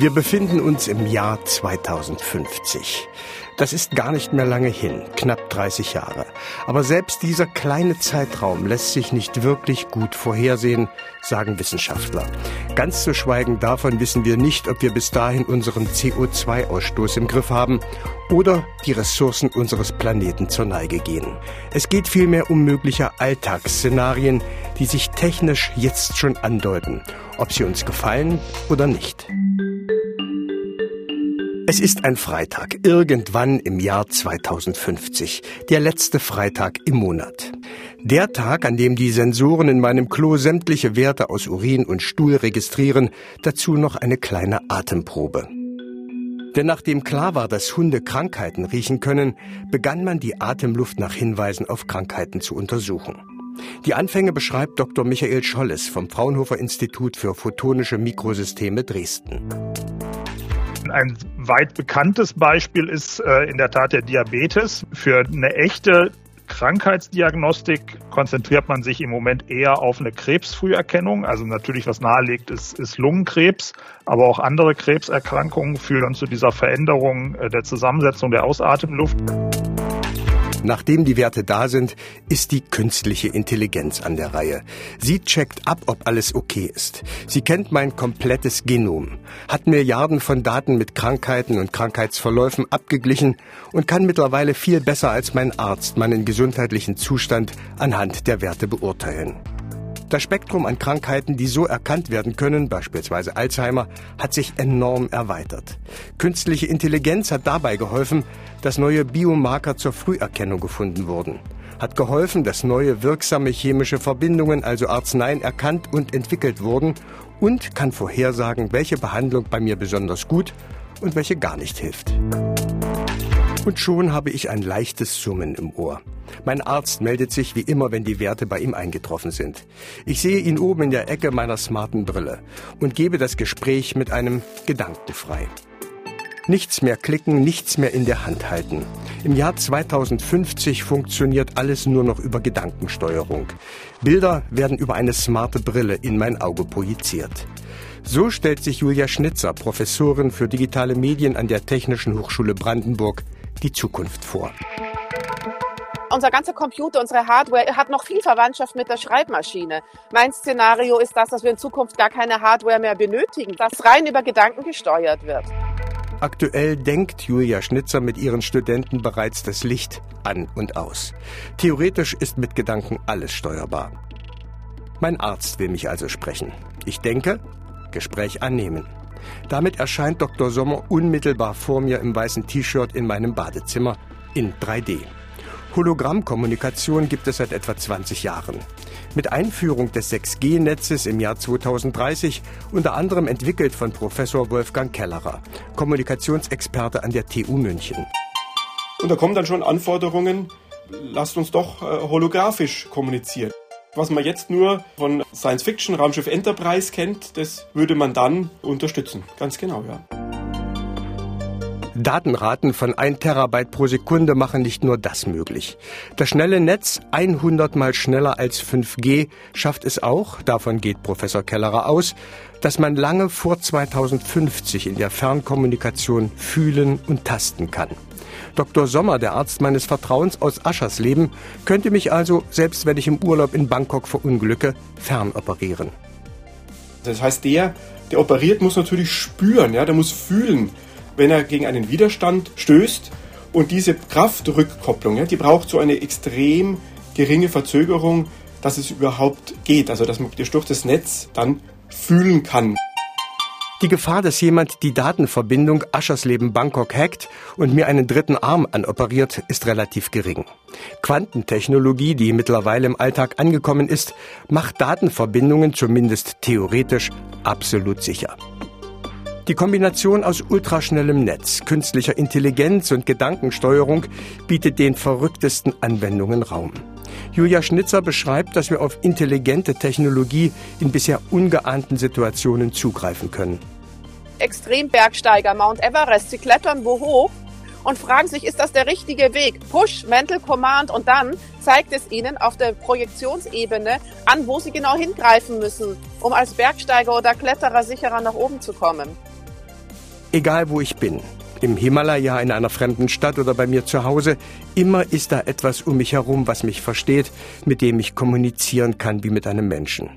Wir befinden uns im Jahr 2050. Das ist gar nicht mehr lange hin, knapp 30 Jahre. Aber selbst dieser kleine Zeitraum lässt sich nicht wirklich gut vorhersehen, sagen Wissenschaftler. Ganz zu schweigen davon wissen wir nicht, ob wir bis dahin unseren CO2-Ausstoß im Griff haben oder die Ressourcen unseres Planeten zur Neige gehen. Es geht vielmehr um mögliche Alltagsszenarien, die sich technisch jetzt schon andeuten, ob sie uns gefallen oder nicht. Es ist ein Freitag, irgendwann im Jahr 2050, der letzte Freitag im Monat. Der Tag, an dem die Sensoren in meinem Klo sämtliche Werte aus Urin und Stuhl registrieren, dazu noch eine kleine Atemprobe. Denn nachdem klar war, dass Hunde Krankheiten riechen können, begann man die Atemluft nach Hinweisen auf Krankheiten zu untersuchen. Die Anfänge beschreibt Dr. Michael Scholles vom Fraunhofer Institut für Photonische Mikrosysteme Dresden. Ein weit bekanntes Beispiel ist äh, in der Tat der Diabetes. Für eine echte Krankheitsdiagnostik konzentriert man sich im Moment eher auf eine Krebsfrüherkennung. Also natürlich, was nahelegt, ist, ist Lungenkrebs, aber auch andere Krebserkrankungen führen zu dieser Veränderung äh, der Zusammensetzung der Ausatemluft. Nachdem die Werte da sind, ist die künstliche Intelligenz an der Reihe. Sie checkt ab, ob alles okay ist. Sie kennt mein komplettes Genom, hat Milliarden von Daten mit Krankheiten und Krankheitsverläufen abgeglichen und kann mittlerweile viel besser als mein Arzt meinen gesundheitlichen Zustand anhand der Werte beurteilen. Das Spektrum an Krankheiten, die so erkannt werden können, beispielsweise Alzheimer, hat sich enorm erweitert. Künstliche Intelligenz hat dabei geholfen, dass neue Biomarker zur Früherkennung gefunden wurden. Hat geholfen, dass neue wirksame chemische Verbindungen, also Arzneien, erkannt und entwickelt wurden und kann vorhersagen, welche Behandlung bei mir besonders gut und welche gar nicht hilft. Und schon habe ich ein leichtes Summen im Ohr. Mein Arzt meldet sich wie immer, wenn die Werte bei ihm eingetroffen sind. Ich sehe ihn oben in der Ecke meiner smarten Brille und gebe das Gespräch mit einem Gedanken frei. Nichts mehr klicken, nichts mehr in der Hand halten. Im Jahr 2050 funktioniert alles nur noch über Gedankensteuerung. Bilder werden über eine smarte Brille in mein Auge projiziert. So stellt sich Julia Schnitzer, Professorin für digitale Medien an der Technischen Hochschule Brandenburg, die Zukunft vor. Unser ganzer Computer, unsere Hardware hat noch viel Verwandtschaft mit der Schreibmaschine. Mein Szenario ist das, dass wir in Zukunft gar keine Hardware mehr benötigen, dass rein über Gedanken gesteuert wird. Aktuell denkt Julia Schnitzer mit ihren Studenten bereits das Licht an und aus. Theoretisch ist mit Gedanken alles steuerbar. Mein Arzt will mich also sprechen. Ich denke, Gespräch annehmen. Damit erscheint Dr. Sommer unmittelbar vor mir im weißen T-Shirt in meinem Badezimmer in 3D. Hologrammkommunikation gibt es seit etwa 20 Jahren. Mit Einführung des 6G-Netzes im Jahr 2030, unter anderem entwickelt von Professor Wolfgang Kellerer, Kommunikationsexperte an der TU München. Und da kommen dann schon Anforderungen, lasst uns doch äh, holographisch kommunizieren. Was man jetzt nur von Science Fiction, Raumschiff Enterprise kennt, das würde man dann unterstützen. Ganz genau, ja. Datenraten von 1 Terabyte pro Sekunde machen nicht nur das möglich. Das schnelle Netz, 100 mal schneller als 5G, schafft es auch, davon geht Professor Kellerer aus, dass man lange vor 2050 in der Fernkommunikation fühlen und tasten kann. Dr. Sommer, der Arzt meines Vertrauens aus Aschersleben, könnte mich also, selbst wenn ich im Urlaub in Bangkok verunglücke, fernoperieren. Das heißt, der, der operiert, muss natürlich spüren, ja, der muss fühlen, wenn er gegen einen Widerstand stößt. Und diese Kraftrückkopplung, ja, die braucht so eine extrem geringe Verzögerung, dass es überhaupt geht. Also, dass man durch das Netz dann fühlen kann. Die Gefahr, dass jemand die Datenverbindung Aschersleben Bangkok hackt und mir einen dritten Arm anoperiert, ist relativ gering. Quantentechnologie, die mittlerweile im Alltag angekommen ist, macht Datenverbindungen zumindest theoretisch absolut sicher. Die Kombination aus ultraschnellem Netz, künstlicher Intelligenz und Gedankensteuerung bietet den verrücktesten Anwendungen Raum. Julia Schnitzer beschreibt, dass wir auf intelligente Technologie in bisher ungeahnten Situationen zugreifen können. Extrembergsteiger Mount Everest, sie klettern wo hoch und fragen sich, ist das der richtige Weg? Push, Mental Command und dann zeigt es ihnen auf der Projektionsebene an, wo sie genau hingreifen müssen, um als Bergsteiger oder Kletterer sicherer nach oben zu kommen. Egal wo ich bin, im Himalaya, in einer fremden Stadt oder bei mir zu Hause, immer ist da etwas um mich herum, was mich versteht, mit dem ich kommunizieren kann wie mit einem Menschen.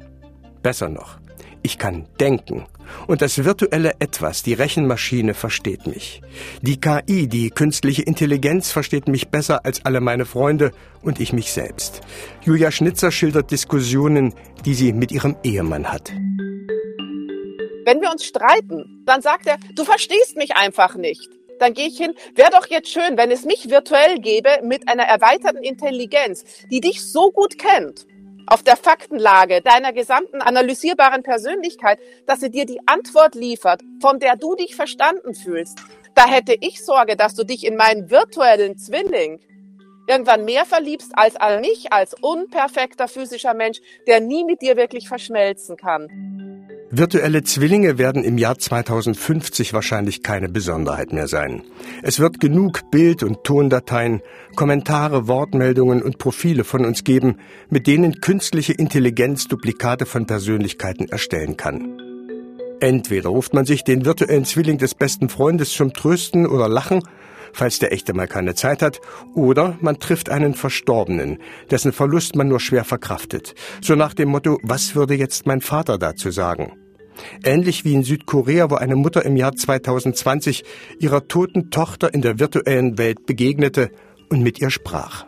Besser noch, ich kann denken. Und das virtuelle Etwas, die Rechenmaschine, versteht mich. Die KI, die künstliche Intelligenz, versteht mich besser als alle meine Freunde und ich mich selbst. Julia Schnitzer schildert Diskussionen, die sie mit ihrem Ehemann hat. Wenn wir uns streiten, dann sagt er, du verstehst mich einfach nicht. Dann gehe ich hin, wäre doch jetzt schön, wenn es mich virtuell gäbe mit einer erweiterten Intelligenz, die dich so gut kennt auf der Faktenlage deiner gesamten analysierbaren Persönlichkeit, dass sie dir die Antwort liefert, von der du dich verstanden fühlst. Da hätte ich Sorge, dass du dich in meinen virtuellen Zwilling irgendwann mehr verliebst als an mich, als unperfekter physischer Mensch, der nie mit dir wirklich verschmelzen kann. Virtuelle Zwillinge werden im Jahr 2050 wahrscheinlich keine Besonderheit mehr sein. Es wird genug Bild- und Tondateien, Kommentare, Wortmeldungen und Profile von uns geben, mit denen künstliche Intelligenz Duplikate von Persönlichkeiten erstellen kann. Entweder ruft man sich den virtuellen Zwilling des besten Freundes zum Trösten oder Lachen, falls der echte mal keine Zeit hat, oder man trifft einen Verstorbenen, dessen Verlust man nur schwer verkraftet. So nach dem Motto, was würde jetzt mein Vater dazu sagen? Ähnlich wie in Südkorea, wo eine Mutter im Jahr 2020 ihrer toten Tochter in der virtuellen Welt begegnete und mit ihr sprach.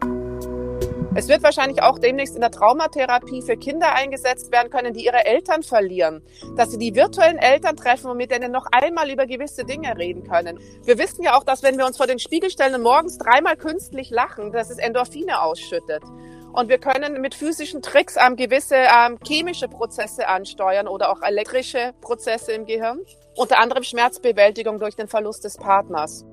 Es wird wahrscheinlich auch demnächst in der Traumatherapie für Kinder eingesetzt werden können, die ihre Eltern verlieren. Dass sie die virtuellen Eltern treffen und mit denen noch einmal über gewisse Dinge reden können. Wir wissen ja auch, dass wenn wir uns vor den Spiegel stellen und morgens dreimal künstlich lachen, dass es Endorphine ausschüttet. Und wir können mit physischen Tricks ähm, gewisse ähm, chemische Prozesse ansteuern oder auch elektrische Prozesse im Gehirn. Unter anderem Schmerzbewältigung durch den Verlust des Partners.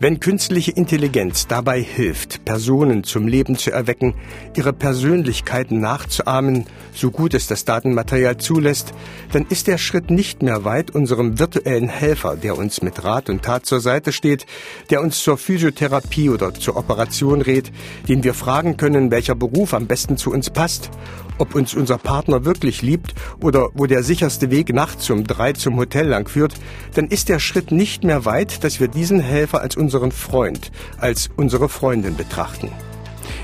Wenn künstliche Intelligenz dabei hilft, Personen zum Leben zu erwecken, ihre Persönlichkeiten nachzuahmen, so gut es das Datenmaterial zulässt, dann ist der Schritt nicht mehr weit unserem virtuellen Helfer, der uns mit Rat und Tat zur Seite steht, der uns zur Physiotherapie oder zur Operation rät, den wir fragen können, welcher Beruf am besten zu uns passt, ob uns unser Partner wirklich liebt oder wo der sicherste Weg nachts um drei zum Hotel lang führt, dann ist der Schritt nicht mehr weit, dass wir diesen Helfer als unseren Freund, als unsere Freundin betrachten.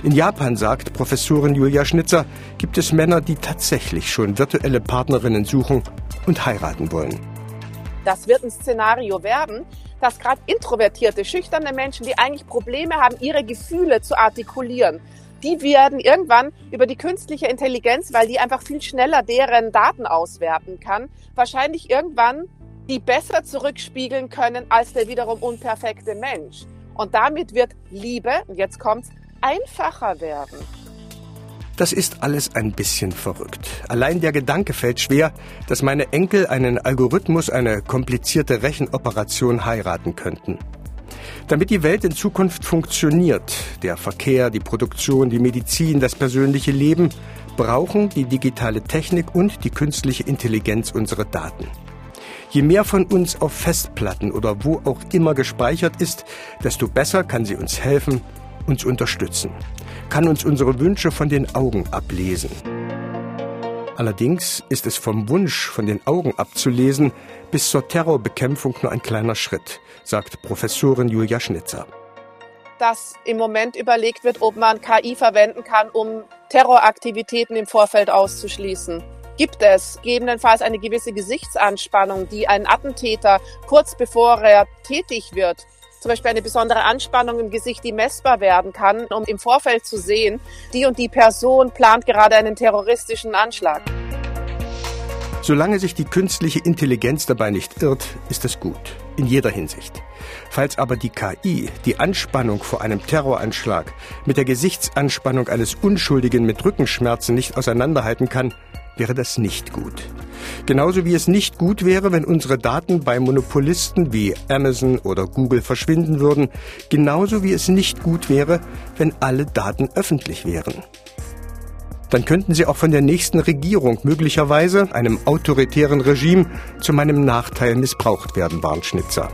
In Japan, sagt Professorin Julia Schnitzer, gibt es Männer, die tatsächlich schon virtuelle Partnerinnen suchen und heiraten wollen. Das wird ein Szenario werden, dass gerade introvertierte, schüchterne Menschen, die eigentlich Probleme haben, ihre Gefühle zu artikulieren, die werden irgendwann über die künstliche Intelligenz, weil die einfach viel schneller deren Daten auswerten kann, wahrscheinlich irgendwann die besser zurückspiegeln können als der wiederum unperfekte Mensch. Und damit wird Liebe, jetzt kommt's, einfacher werden. Das ist alles ein bisschen verrückt. Allein der Gedanke fällt schwer, dass meine Enkel einen Algorithmus, eine komplizierte Rechenoperation heiraten könnten. Damit die Welt in Zukunft funktioniert, der Verkehr, die Produktion, die Medizin, das persönliche Leben, brauchen die digitale Technik und die künstliche Intelligenz unsere Daten. Je mehr von uns auf Festplatten oder wo auch immer gespeichert ist, desto besser kann sie uns helfen, uns unterstützen, kann uns unsere Wünsche von den Augen ablesen. Allerdings ist es vom Wunsch von den Augen abzulesen bis zur Terrorbekämpfung nur ein kleiner Schritt, sagt Professorin Julia Schnitzer. Dass im Moment überlegt wird, ob man KI verwenden kann, um Terroraktivitäten im Vorfeld auszuschließen gibt es gegebenenfalls eine gewisse Gesichtsanspannung, die ein Attentäter kurz bevor er tätig wird, zum Beispiel eine besondere Anspannung im Gesicht, die messbar werden kann, um im Vorfeld zu sehen, die und die Person plant gerade einen terroristischen Anschlag. Solange sich die künstliche Intelligenz dabei nicht irrt, ist es gut, in jeder Hinsicht. Falls aber die KI die Anspannung vor einem Terroranschlag mit der Gesichtsanspannung eines Unschuldigen mit Rückenschmerzen nicht auseinanderhalten kann, wäre das nicht gut. Genauso wie es nicht gut wäre, wenn unsere Daten bei Monopolisten wie Amazon oder Google verschwinden würden, genauso wie es nicht gut wäre, wenn alle Daten öffentlich wären. Dann könnten sie auch von der nächsten Regierung möglicherweise, einem autoritären Regime, zu meinem Nachteil missbraucht werden, warnt Schnitzer.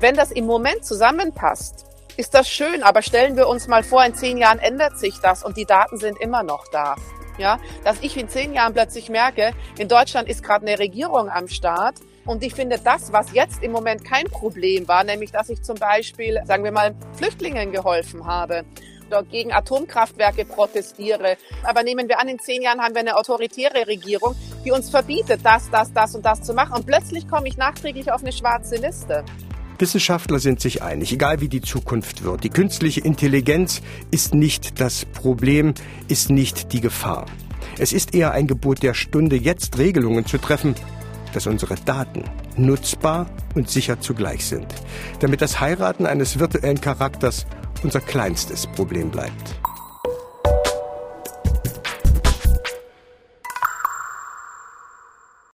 Wenn das im Moment zusammenpasst, ist das schön, aber stellen wir uns mal vor, in zehn Jahren ändert sich das und die Daten sind immer noch da Ja, dass ich in zehn Jahren plötzlich merke, in Deutschland ist gerade eine Regierung am Start, und ich finde, das, was jetzt im Moment kein Problem war, nämlich, dass ich zum Beispiel, sagen wir mal, Flüchtlingen geholfen habe oder gegen Atomkraftwerke protestiere. Aber nehmen wir an, in zehn Jahren haben wir eine autoritäre Regierung, die uns verbietet, das, das, das und das zu machen. Und plötzlich komme ich nachträglich auf eine schwarze Liste. Wissenschaftler sind sich einig, egal wie die Zukunft wird. Die künstliche Intelligenz ist nicht das Problem, ist nicht die Gefahr. Es ist eher ein Gebot der Stunde, jetzt Regelungen zu treffen, dass unsere Daten nutzbar und sicher zugleich sind, damit das Heiraten eines virtuellen Charakters unser kleinstes Problem bleibt.